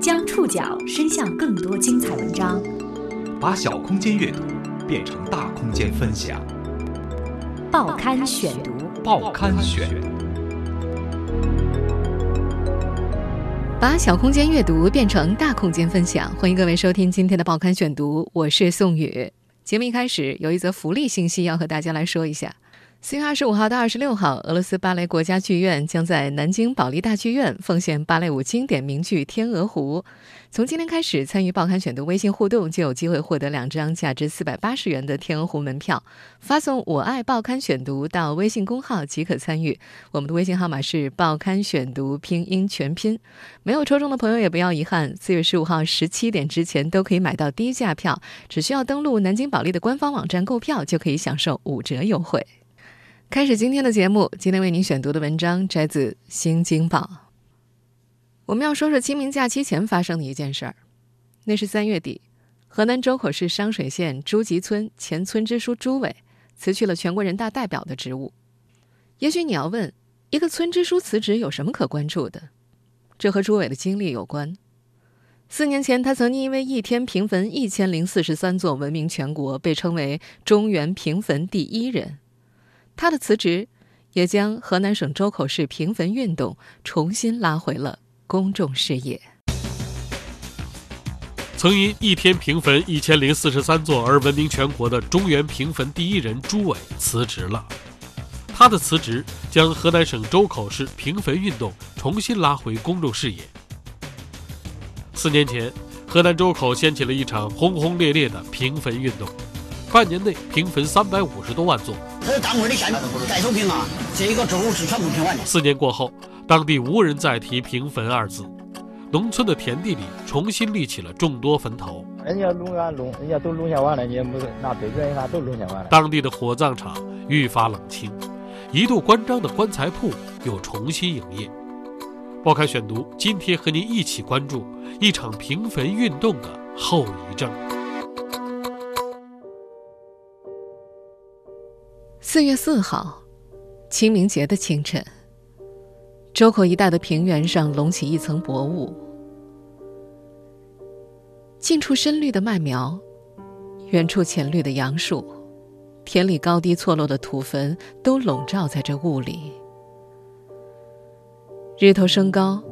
将触角伸向更多精彩文章，把小空间阅读变成大空间分享。报刊选读，报刊选。把小空间阅读变成大空间分享，欢迎各位收听今天的报刊选读，我是宋宇。节目一开始有一则福利信息要和大家来说一下。四月二十五号到二十六号，俄罗斯芭蕾国家剧院将在南京保利大剧院奉献芭蕾舞经典名剧《天鹅湖》。从今天开始，参与报刊选读微信互动就有机会获得两张价值四百八十元的《天鹅湖》门票。发送“我爱报刊选读”到微信公号即可参与。我们的微信号码是“报刊选读”拼音全拼。没有抽中的朋友也不要遗憾，四月十五号十七点之前都可以买到低价票，只需要登录南京保利的官方网站购票，就可以享受五折优惠。开始今天的节目，今天为您选读的文章摘自《新京报》。我们要说说清明假期前发生的一件事儿。那是三月底，河南周口市商水县朱集村前村支书朱伟辞去了全国人大代表的职务。也许你要问，一个村支书辞职有什么可关注的？这和朱伟的经历有关。四年前，他曾经因为一天平坟一千零四十三座闻名全国，被称为中原平坟第一人。他的辞职，也将河南省周口市平坟运动重新拉回了公众视野。曾因一天平坟一千零四十三座而闻名全国的中原平坟第一人朱伟辞职了。他的辞职将河南省周口市平坟运动重新拉回公众视野。四年前，河南周口掀起了一场轰轰烈烈的平坟运动。半年内平坟三百五十多万座，这是当会的县盖头平啊，这个周是全部平完的。四年过后，当地无人再提平坟二字，农村的田地里重新立起了众多坟头。人家弄啊弄，人家都弄下完了，你也没拿对准，啥都弄下完了。当地的火葬场愈发冷清，一度关张的棺材铺又重新营业。报刊选读，今天和您一起关注一场平坟运动的后遗症。四月四号，清明节的清晨，周口一带的平原上隆起一层薄雾，近处深绿的麦苗，远处浅绿的杨树，田里高低错落的土坟都笼罩在这雾里。日头升高，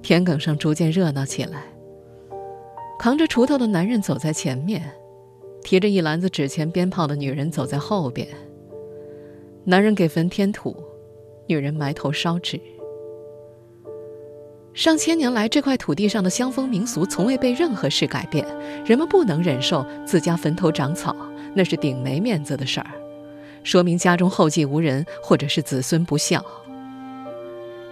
田埂上逐渐热闹起来。扛着锄头的男人走在前面，提着一篮子纸钱鞭炮的女人走在后边。男人给坟添土，女人埋头烧纸。上千年来，这块土地上的乡风民俗从未被任何事改变。人们不能忍受自家坟头长草，那是顶没面子的事儿，说明家中后继无人，或者是子孙不孝。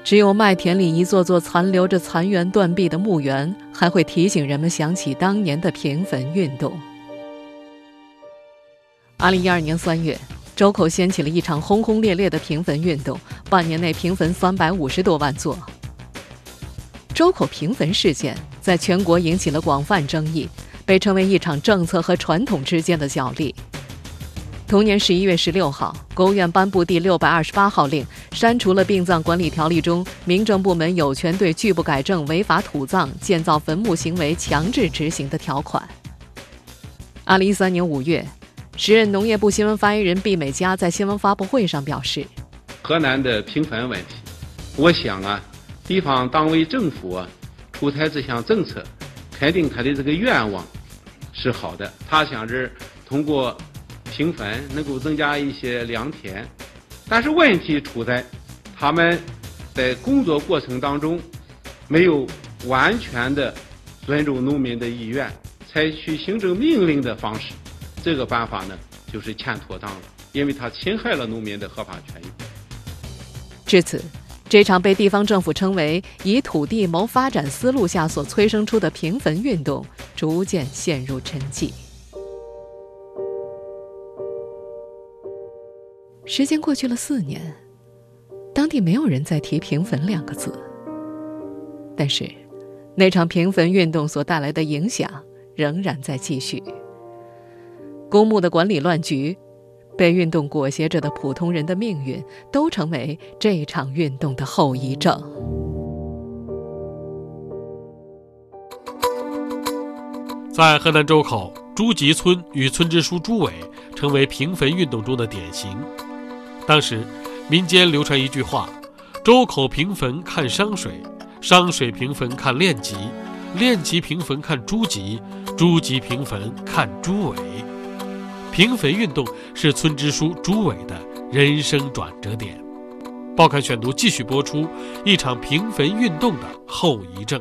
只有麦田里一座座残留着残垣断壁的墓园，还会提醒人们想起当年的平坟运动。二零一二年三月。周口掀起了一场轰轰烈烈的平坟运动，半年内平坟三百五十多万座。周口平坟事件在全国引起了广泛争议，被称为一场政策和传统之间的角力。同年十一月十六号，国务院颁布第六百二十八号令，删除了殡葬管理条例中民政部门有权对拒不改正违法土葬、建造坟墓行为强制执行的条款。二零一三年五月。时任农业部新闻发言人毕美佳在新闻发布会上表示：“河南的平坟问题，我想啊，地方党委政府啊出台这项政策，肯定他的这个愿望是好的。他想着通过平坟能够增加一些良田，但是问题出在他们在工作过程当中没有完全的尊重农民的意愿，采取行政命令的方式。”这个办法呢，就是欠妥当了，因为它侵害了农民的合法权益。至此，这场被地方政府称为“以土地谋发展”思路下所催生出的平坟运动，逐渐陷入沉寂。时间过去了四年，当地没有人再提“平坟”两个字。但是，那场平坟运动所带来的影响仍然在继续。公墓的管理乱局，被运动裹挟着的普通人的命运，都成为这场运动的后遗症。在河南周口，朱集村与村支书朱伟成为平坟运动中的典型。当时，民间流传一句话：“周口平坟看商水，商水平坟看练集，练集平坟看朱集，朱集平坟看朱伟。”平坟运动是村支书朱伟的人生转折点。报刊选读继续播出一场平坟运动的后遗症。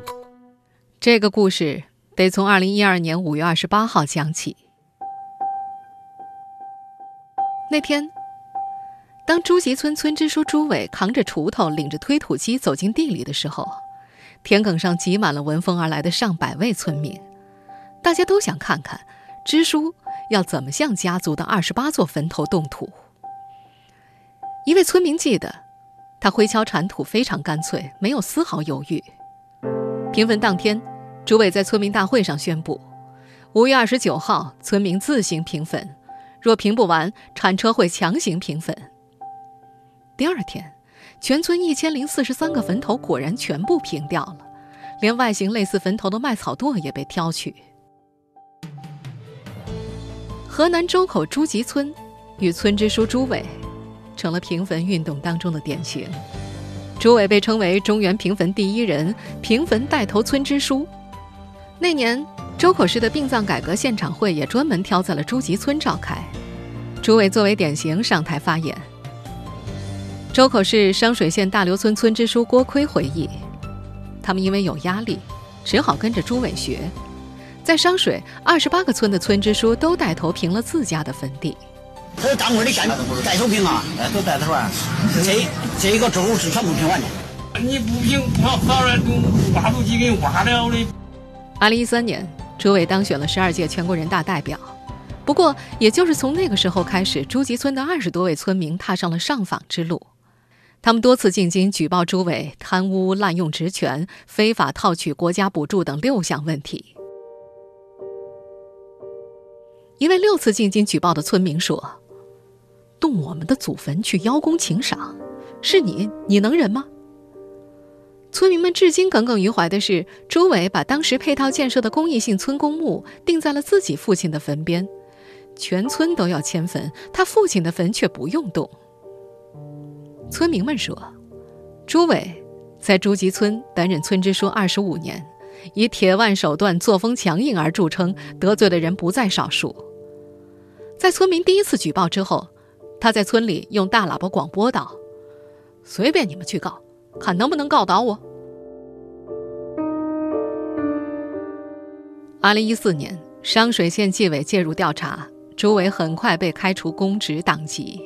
这个故事得从二零一二年五月二十八号讲起。那天，当朱集村村支书朱伟扛着锄头、领着推土机走进地里的时候，田埂上挤满了闻风而来的上百位村民，大家都想看看支书要怎么向家族的二十八座坟头动土。一位村民记得。他挥锹铲土非常干脆，没有丝毫犹豫。平坟当天，朱伟在村民大会上宣布：五月二十九号，村民自行平坟，若平不完，铲车会强行平坟。第二天，全村一千零四十三个坟头果然全部平掉了，连外形类似坟头的麦草垛也被挑去。河南周口朱集村与村支书朱伟。成了平坟运动当中的典型。朱伟被称为中原平坟第一人，平坟带头村支书。那年，周口市的殡葬改革现场会也专门挑在了朱集村召开。朱伟作为典型上台发言。周口市商水县大刘村村支书郭奎回忆，他们因为有压力，只好跟着朱伟学，在商水二十八个村的村支书都带头平了自家的坟地。这当官的县带头平啊，都带头啊。这这一个周是全部平完的。你不平，我早然都挖土机给挖了的。二零一三年，朱伟当选了十二届全国人大代表。不过，也就是从那个时候开始，朱集村的二十多位村民踏上了上访之路。他们多次进京举报朱伟贪污、滥用职权、非法套取国家补助等六项问题。一位六次进京举报的村民说。动我们的祖坟去邀功请赏，是你，你能忍吗？村民们至今耿耿于怀的是，朱伟把当时配套建设的公益性村公墓定在了自己父亲的坟边，全村都要迁坟，他父亲的坟却不用动。村民们说，朱伟在朱集村担任村支书二十五年，以铁腕手段、作风强硬而著称，得罪的人不在少数。在村民第一次举报之后。他在村里用大喇叭广播道：“随便你们去告，看能不能告倒我。”二零一四年，商水县纪委介入调查，朱伟很快被开除公职党籍。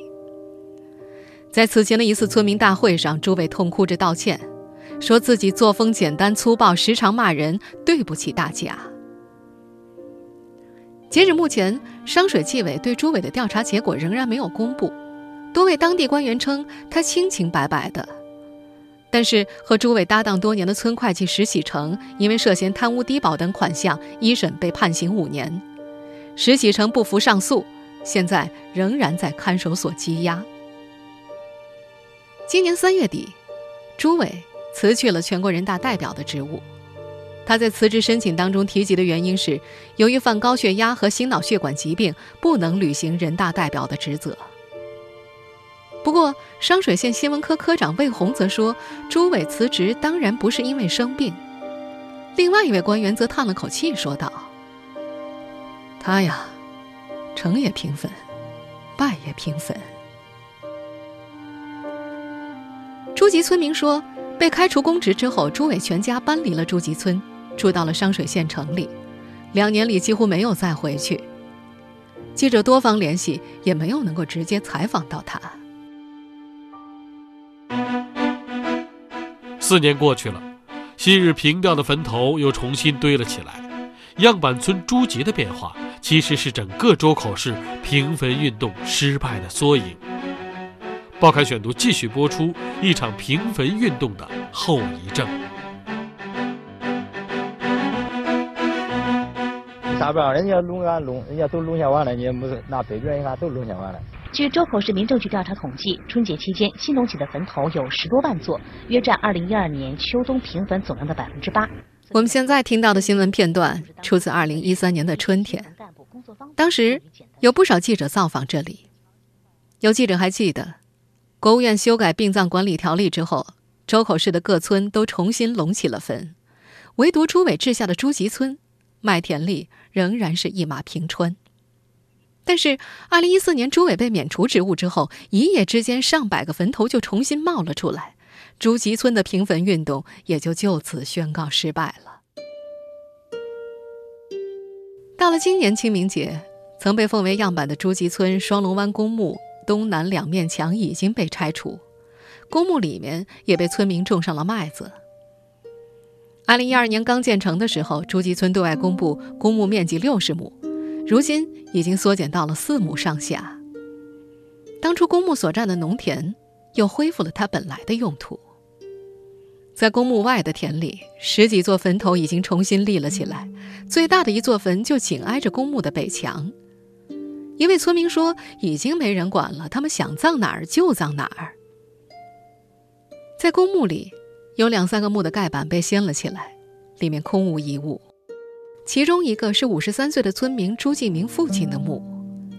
在此前的一次村民大会上，朱伟痛哭着道歉，说自己作风简单粗暴，时常骂人，对不起大家。截止目前，商水纪委对朱伟的调查结果仍然没有公布。多位当地官员称他清清白白的，但是和朱伟搭档多年的村会计石喜成因为涉嫌贪污低保等款项，一审被判刑五年。石喜成不服上诉，现在仍然在看守所羁押。今年三月底，朱伟辞去了全国人大代表的职务。他在辞职申请当中提及的原因是，由于患高血压和心脑血管疾病，不能履行人大代表的职责。不过，商水县新闻科科长魏红则说，朱伟辞职当然不是因为生病。另外一位官员则叹了口气说道：“他呀，成也平分，败也平分。”朱集村民说，被开除公职之后，朱伟全家搬离了朱集村。住到了商水县城里，两年里几乎没有再回去。记者多方联系，也没有能够直接采访到他。四年过去了，昔日平掉的坟头又重新堆了起来。样板村朱集的变化，其实是整个周口市平坟运动失败的缩影。报刊选读继续播出一场平坟运动的后遗症。咋办？人家弄啊弄，人家都弄下完了，你也没拿备卷，你看都弄下完了。据周口市民政局调查统计，春节期间新隆起的坟头有十多万座，约占二零一二年秋冬平坟总量的百分之八。我们现在听到的新闻片段出自二零一三年的春天，当时有不少记者造访这里。有记者还记得，国务院修改殡葬管理条例之后，周口市的各村都重新隆起了坟，唯独朱伟治下的朱集村，麦田里仍然是一马平川。但是，2014年朱伟被免除职务之后，一夜之间上百个坟头就重新冒了出来。朱集村的平坟运动也就就此宣告失败了。到了今年清明节，曾被奉为样板的朱集村双龙湾公墓东南两面墙已经被拆除，公墓里面也被村民种上了麦子。二零一二年刚建成的时候，朱集村对外公布公墓面积六十亩，如今已经缩减到了四亩上下。当初公墓所占的农田又恢复了它本来的用途。在公墓外的田里，十几座坟头已经重新立了起来。最大的一座坟就紧挨着公墓的北墙。一位村民说：“已经没人管了，他们想葬哪儿就葬哪儿。”在公墓里，有两三个墓的盖板被掀了起来，里面空无一物。其中一个是五十三岁的村民朱继明父亲的墓，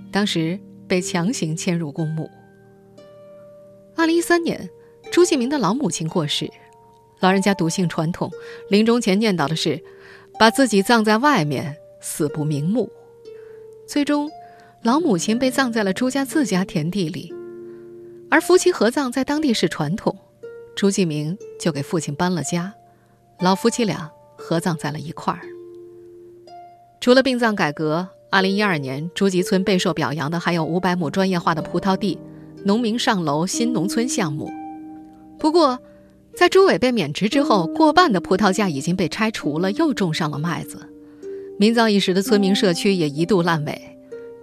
当时被强行迁入公墓。二零一三年，朱继明的老母亲过世。老人家笃信传统，临终前念叨的是，把自己葬在外面，死不瞑目。最终，老母亲被葬在了朱家自家田地里，而夫妻合葬在当地是传统。朱继明就给父亲搬了家，老夫妻俩合葬在了一块儿。除了殡葬改革，2012年朱集村备受表扬的还有500亩专业化的葡萄地、农民上楼新农村项目。不过，在朱伟被免职之后，过半的葡萄架已经被拆除了，又种上了麦子。名噪一时的村民社区也一度烂尾，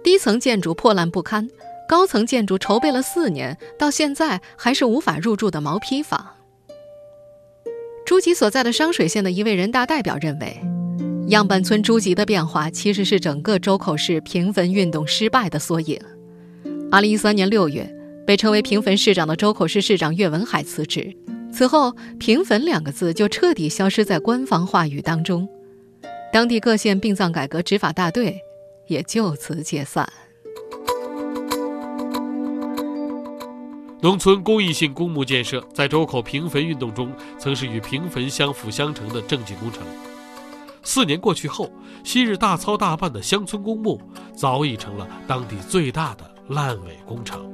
低层建筑破烂不堪，高层建筑筹备了四年，到现在还是无法入住的毛坯房。朱吉所在的商水县的一位人大代表认为，样板村朱吉的变化其实是整个周口市平坟运动失败的缩影。二零一三年六月，被称为平坟市长的周口市市长岳文海辞职。此后，“平坟”两个字就彻底消失在官方话语当中，当地各县殡葬改革执法大队也就此解散。农村公益性公墓建设在周口平坟运动中，曾是与平坟相辅相成的政绩工程。四年过去后，昔日大操大办的乡村公墓，早已成了当地最大的烂尾工程。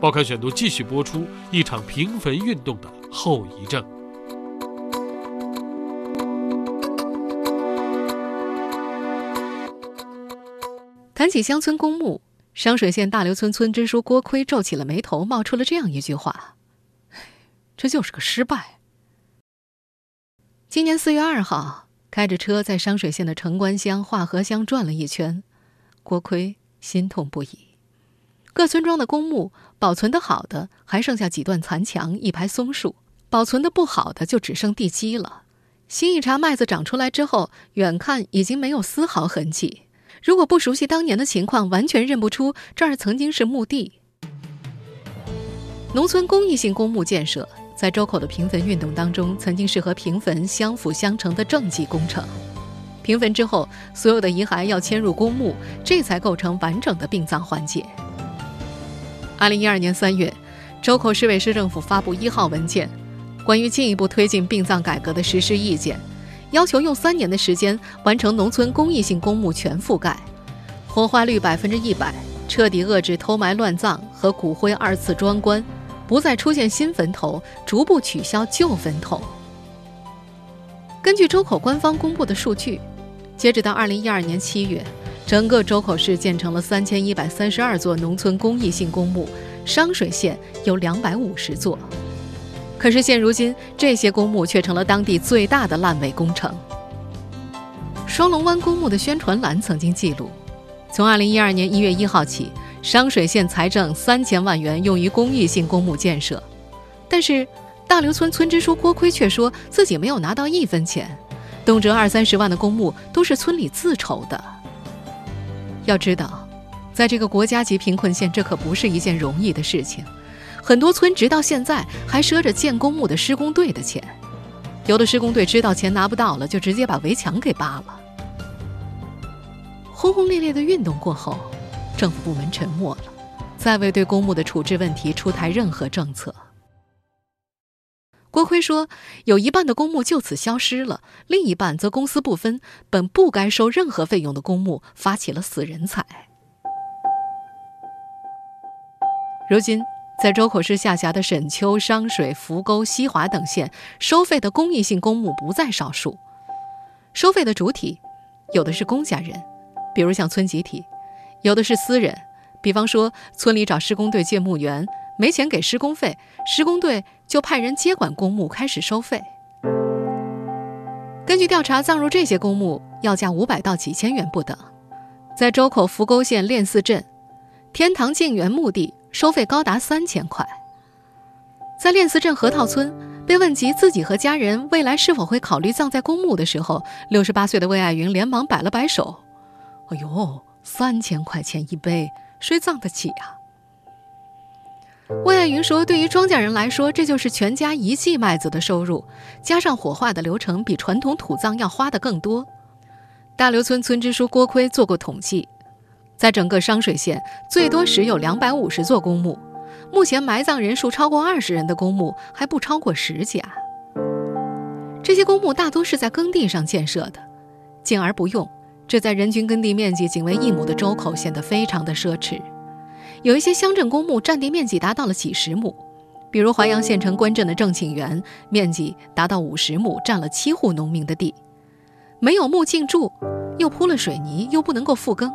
报刊选读继续播出一场平坟运动的后遗症。谈起乡村公墓，商水县大刘村村支书郭奎皱起了眉头，冒出了这样一句话：“这就是个失败。”今年四月二号，开着车在商水县的城关乡、化河乡转了一圈，郭奎心痛不已。各村庄的公墓保存的好的还剩下几段残墙、一排松树；保存的不好的就只剩地基了。新一茬麦子长出来之后，远看已经没有丝毫痕迹。如果不熟悉当年的情况，完全认不出这儿曾经是墓地。农村公益性公墓建设在周口的平坟运动当中，曾经是和平坟相辅相成的政绩工程。平坟之后，所有的遗骸要迁入公墓，这才构成完整的殡葬环节。二零一二年三月，周口市委市政府发布一号文件，关于进一步推进殡葬改革的实施意见，要求用三年的时间完成农村公益性公墓全覆盖，火化率百分之一百，彻底遏制偷埋乱葬和骨灰二次装棺，不再出现新坟头，逐步取消旧坟头。根据周口官方公布的数据，截止到二零一二年七月。整个周口市建成了三千一百三十二座农村公益性公墓，商水县有两百五十座。可是现如今，这些公墓却成了当地最大的烂尾工程。双龙湾公墓的宣传栏曾经记录，从二零一二年一月一号起，商水县财政三千万元用于公益性公墓建设，但是大刘村村支书郭奎却说自己没有拿到一分钱，动辄二三十万的公墓都是村里自筹的。要知道，在这个国家级贫困县，这可不是一件容易的事情。很多村直到现在还赊着建公墓的施工队的钱。有的施工队知道钱拿不到了，就直接把围墙给扒了。轰轰烈烈的运动过后，政府部门沉默了，再未对公墓的处置问题出台任何政策。郭辉说：“有一半的公墓就此消失了，另一半则公私不分，本不该收任何费用的公墓发起了死人财。如今，在周口市下辖的沈丘、商水、扶沟、西华等县，收费的公益性公墓不在少数。收费的主体，有的是公家人，比如像村集体；有的是私人，比方说村里找施工队借墓园。”没钱给施工费，施工队就派人接管公墓，开始收费。根据调查，葬入这些公墓要价五百到几千元不等。在周口扶沟县练寺镇，天堂静园墓地收费高达三千块。在练寺镇河套村，被问及自己和家人未来是否会考虑葬在公墓的时候，六十八岁的魏爱云连忙摆了摆手：“哎呦，三千块钱一杯，谁葬得起呀？”魏爱云说：“对于庄稼人来说，这就是全家一季麦子的收入，加上火化的流程比传统土葬要花的更多。”大刘村村支书郭奎做过统计，在整个商水县，最多时有两百五十座公墓，目前埋葬人数超过二十人的公墓还不超过十家。这些公墓大多是在耕地上建设的，敬而不用，这在人均耕地面积仅为一亩的周口显得非常的奢侈。有一些乡镇公墓占地面积达到了几十亩，比如淮阳县城关镇的正庆园，面积达到五十亩，占了七户农民的地，没有墓径筑，又铺了水泥，又不能够复耕。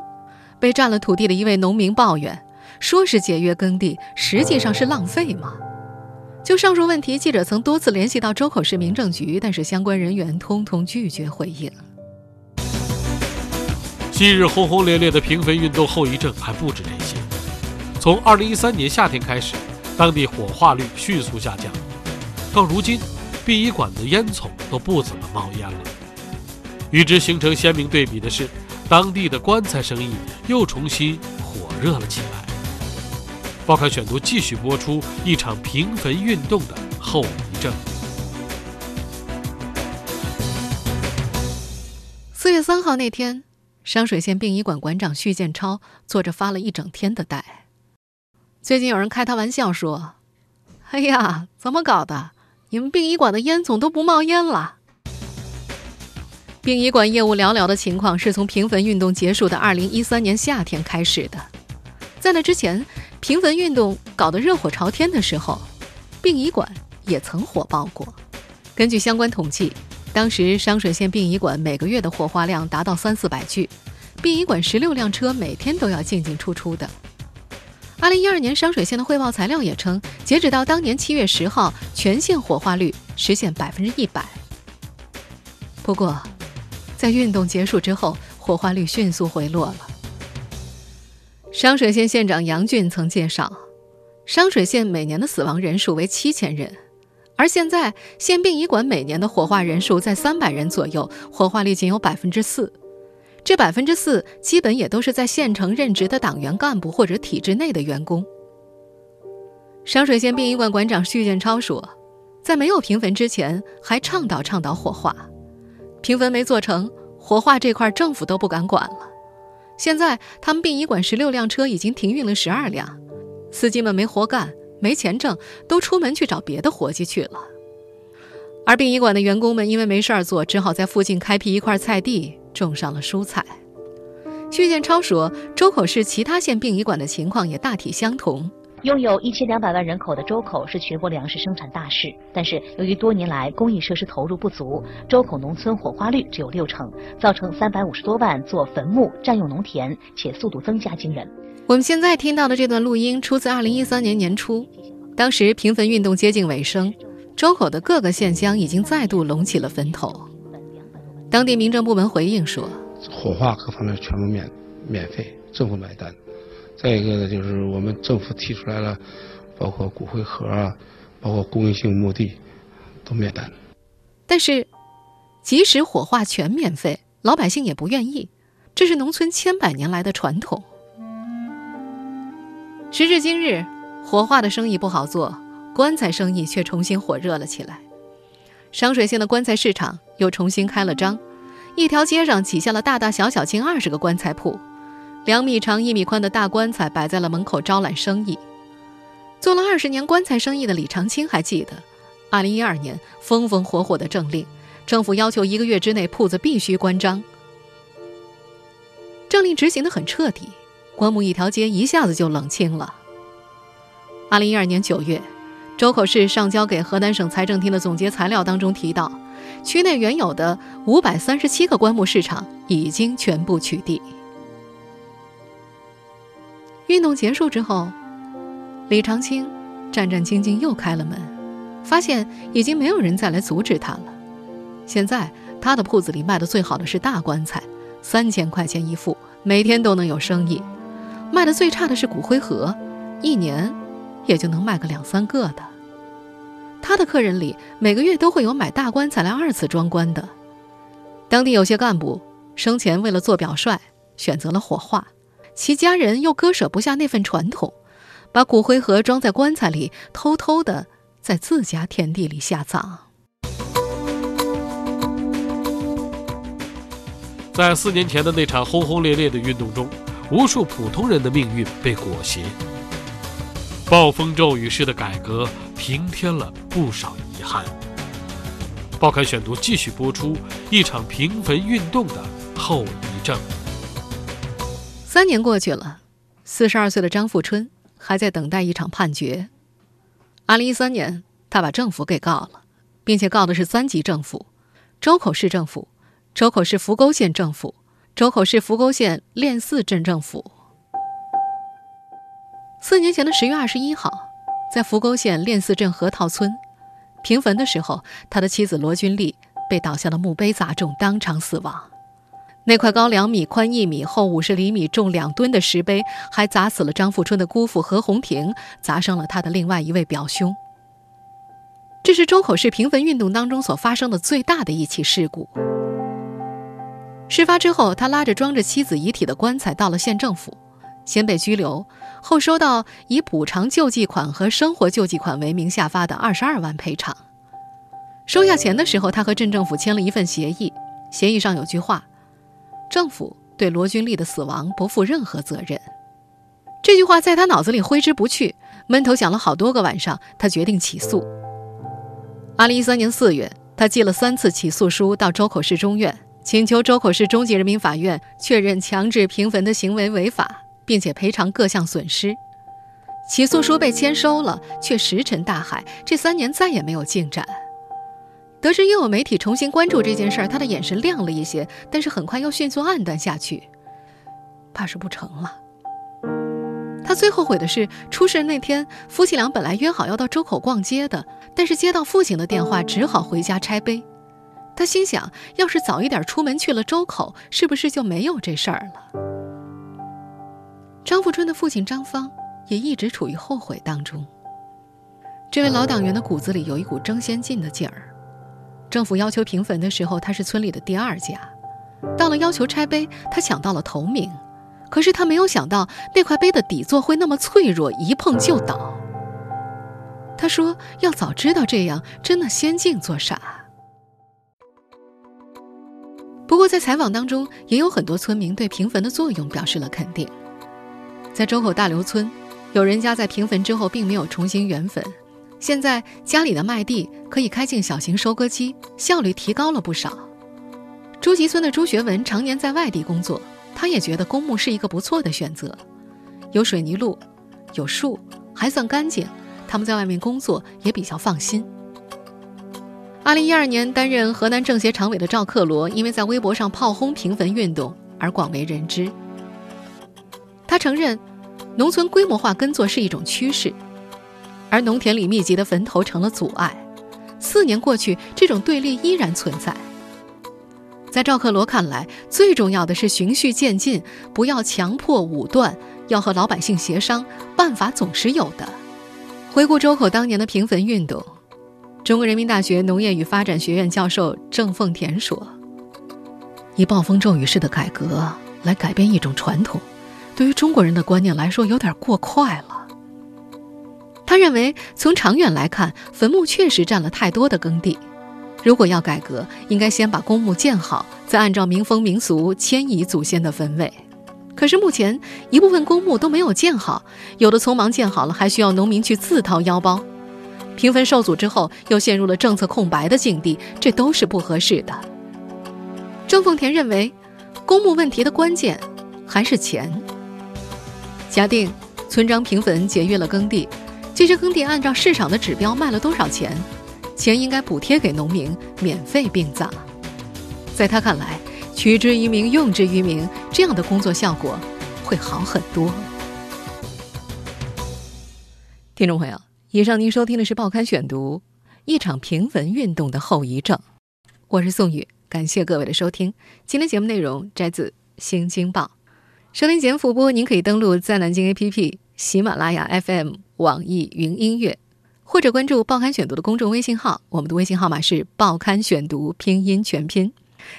被占了土地的一位农民抱怨：“说是节约耕地，实际上是浪费嘛。”就上述问题，记者曾多次联系到周口市民政局，但是相关人员通通拒绝回应。昔日轰轰烈烈的平坟运动后遗症还不止这些。从二零一三年夏天开始，当地火化率迅速下降，到如今，殡仪馆的烟囱都不怎么冒烟了。与之形成鲜明对比的是，当地的棺材生意又重新火热了起来。报刊选读继续播出一场平坟运动的后遗症。四月三号那天，商水县殡仪馆馆长徐建超坐着发了一整天的呆。最近有人开他玩笑说：“哎呀，怎么搞的？你们殡仪馆的烟囱都不冒烟了？”殡仪馆业务寥寥的情况是从平坟运动结束的2013年夏天开始的。在那之前，平坟运动搞得热火朝天的时候，殡仪馆也曾火爆过。根据相关统计，当时商水县殡仪馆每个月的火化量达到三四百具，殡仪馆十六辆车每天都要进进出出的。二零一二年，商水县的汇报材料也称，截止到当年七月十号，全县火化率实现百分之一百。不过，在运动结束之后，火化率迅速回落了。商水县县长杨俊曾介绍，商水县每年的死亡人数为七千人，而现在县殡仪馆每年的火化人数在三百人左右，火化率仅有百分之四。这百分之四基本也都是在县城任职的党员干部或者体制内的员工。商水县殡仪馆馆长徐建超说，在没有平坟之前，还倡导倡导火化，平坟没做成，火化这块政府都不敢管了。现在他们殡仪馆十六辆车已经停运了十二辆，司机们没活干，没钱挣，都出门去找别的活计去了。而殡仪馆的员工们因为没事儿做，只好在附近开辟一块菜地。种上了蔬菜。徐建超说，周口市其他县殡仪馆的情况也大体相同。拥有一千两百万人口的周口是全国粮食生产大市，但是由于多年来公益设施投入不足，周口农村火化率只有六成，造成三百五十多万座坟墓占用农田，且速度增加惊人。我们现在听到的这段录音出自二零一三年年初，当时平坟运动接近尾声，周口的各个县乡已经再度隆起了坟头。当地民政部门回应说：“火化各方面全部免免费，政府买单。再一个呢，就是我们政府提出来了，包括骨灰盒啊，包括公益性墓地，都免单。但是，即使火化全免费，老百姓也不愿意。这是农村千百年来的传统。时至今日，火化的生意不好做，棺材生意却重新火热了起来。”商水县的棺材市场又重新开了张，一条街上挤下了大大小小近二十个棺材铺，两米长、一米宽的大棺材摆在了门口招揽生意。做了二十年棺材生意的李长青还记得，二零一二年风风火火的政令，政府要求一个月之内铺子必须关张。政令执行的很彻底，棺木一条街一下子就冷清了。二零一二年九月。周口市上交给河南省财政厅的总结材料当中提到，区内原有的五百三十七个棺木市场已经全部取缔。运动结束之后，李长青战战兢兢又开了门，发现已经没有人再来阻止他了。现在他的铺子里卖的最好的是大棺材，三千块钱一副，每天都能有生意；卖的最差的是骨灰盒，一年。也就能卖个两三个的。他的客人里每个月都会有买大棺材来二次装棺的。当地有些干部生前为了做表率，选择了火化，其家人又割舍不下那份传统，把骨灰盒装在棺材里，偷偷的在自家田地里下葬。在四年前的那场轰轰烈烈的运动中，无数普通人的命运被裹挟。暴风骤雨式的改革平添了不少遗憾。报刊选读继续播出一场平坟运动的后遗症。三年过去了，四十二岁的张富春还在等待一场判决。二零一三年，他把政府给告了，并且告的是三级政府：周口市政府、周口市扶沟县政府、周口市扶沟县练寺镇政府。四年前的十月二十一号，在扶沟县练寺镇河套村平坟的时候，他的妻子罗君丽被倒下的墓碑砸中，当场死亡。那块高两米、宽一米、厚五十厘米、重两吨的石碑，还砸死了张富春的姑父何红婷，砸伤了他的另外一位表兄。这是周口市平坟运动当中所发生的最大的一起事故。事发之后，他拉着装着妻子遗体的棺材到了县政府。先被拘留，后收到以补偿救济款和生活救济款为名下发的二十二万赔偿。收下钱的时候，他和镇政府签了一份协议，协议上有句话：“政府对罗君丽的死亡不负任何责任。”这句话在他脑子里挥之不去，闷头想了好多个晚上，他决定起诉。二零一三年四月，他寄了三次起诉书到周口市中院，请求周口市中级人民法院确认强制平坟的行为违法。并且赔偿各项损失，起诉书被签收了，却石沉大海。这三年再也没有进展。得知又有媒体重新关注这件事儿，他的眼神亮了一些，但是很快又迅速暗淡下去，怕是不成了。他最后悔的是，出事那天夫妻俩本来约好要到周口逛街的，但是接到父亲的电话，只好回家拆碑。他心想，要是早一点出门去了周口，是不是就没有这事儿了？张富春的父亲张芳也一直处于后悔当中。这位老党员的骨子里有一股争先进的劲儿。政府要求平坟的时候，他是村里的第二家；到了要求拆碑，他抢到了头名。可是他没有想到那块碑的底座会那么脆弱，一碰就倒。他说：“要早知道这样，真的先进做啥？”不过在采访当中，也有很多村民对平坟的作用表示了肯定。在周口大刘村，有人家在平坟之后并没有重新原坟，现在家里的麦地可以开进小型收割机，效率提高了不少。朱集村的朱学文常年在外地工作，他也觉得公墓是一个不错的选择，有水泥路，有树，还算干净，他们在外面工作也比较放心。二零一二年担任河南政协常委的赵克罗，因为在微博上炮轰平坟运动而广为人知。他承认，农村规模化耕作是一种趋势，而农田里密集的坟头成了阻碍。四年过去，这种对立依然存在。在赵克罗看来，最重要的是循序渐进，不要强迫武断，要和老百姓协商，办法总是有的。回顾周口当年的平坟运动，中国人民大学农业与发展学院教授郑凤田说：“以暴风骤雨式的改革来改变一种传统。”对于中国人的观念来说，有点过快了。他认为，从长远来看，坟墓确实占了太多的耕地。如果要改革，应该先把公墓建好，再按照民风民俗迁移祖先的坟位。可是目前一部分公墓都没有建好，有的匆忙建好了，还需要农民去自掏腰包。平坟受阻之后，又陷入了政策空白的境地，这都是不合适的。郑凤田认为，公墓问题的关键还是钱。假定村庄平坟节约了耕地，这些耕地按照市场的指标卖了多少钱？钱应该补贴给农民，免费殡葬。在他看来，取之于民，用之于民，这样的工作效果会好很多。听众朋友，以上您收听的是《报刊选读》，一场平坟运动的后遗症。我是宋宇，感谢各位的收听。今天节目内容摘自《新京报》，收听节目复播，您可以登录在南京 APP、喜马拉雅 FM、网易云音乐。或者关注《报刊选读》的公众微信号，我们的微信号码是《报刊选读》拼音全拼。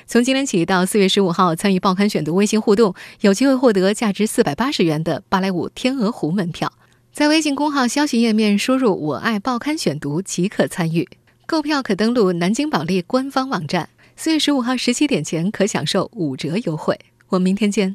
从今天起到四月十五号，参与《报刊选读》微信互动，有机会获得价值四百八十元的芭蕾舞天鹅湖门票。在微信公号消息页面输入“我爱报刊选读”即可参与购票，可登录南京保利官方网站。四月十五号十七点前可享受五折优惠。我们明天见。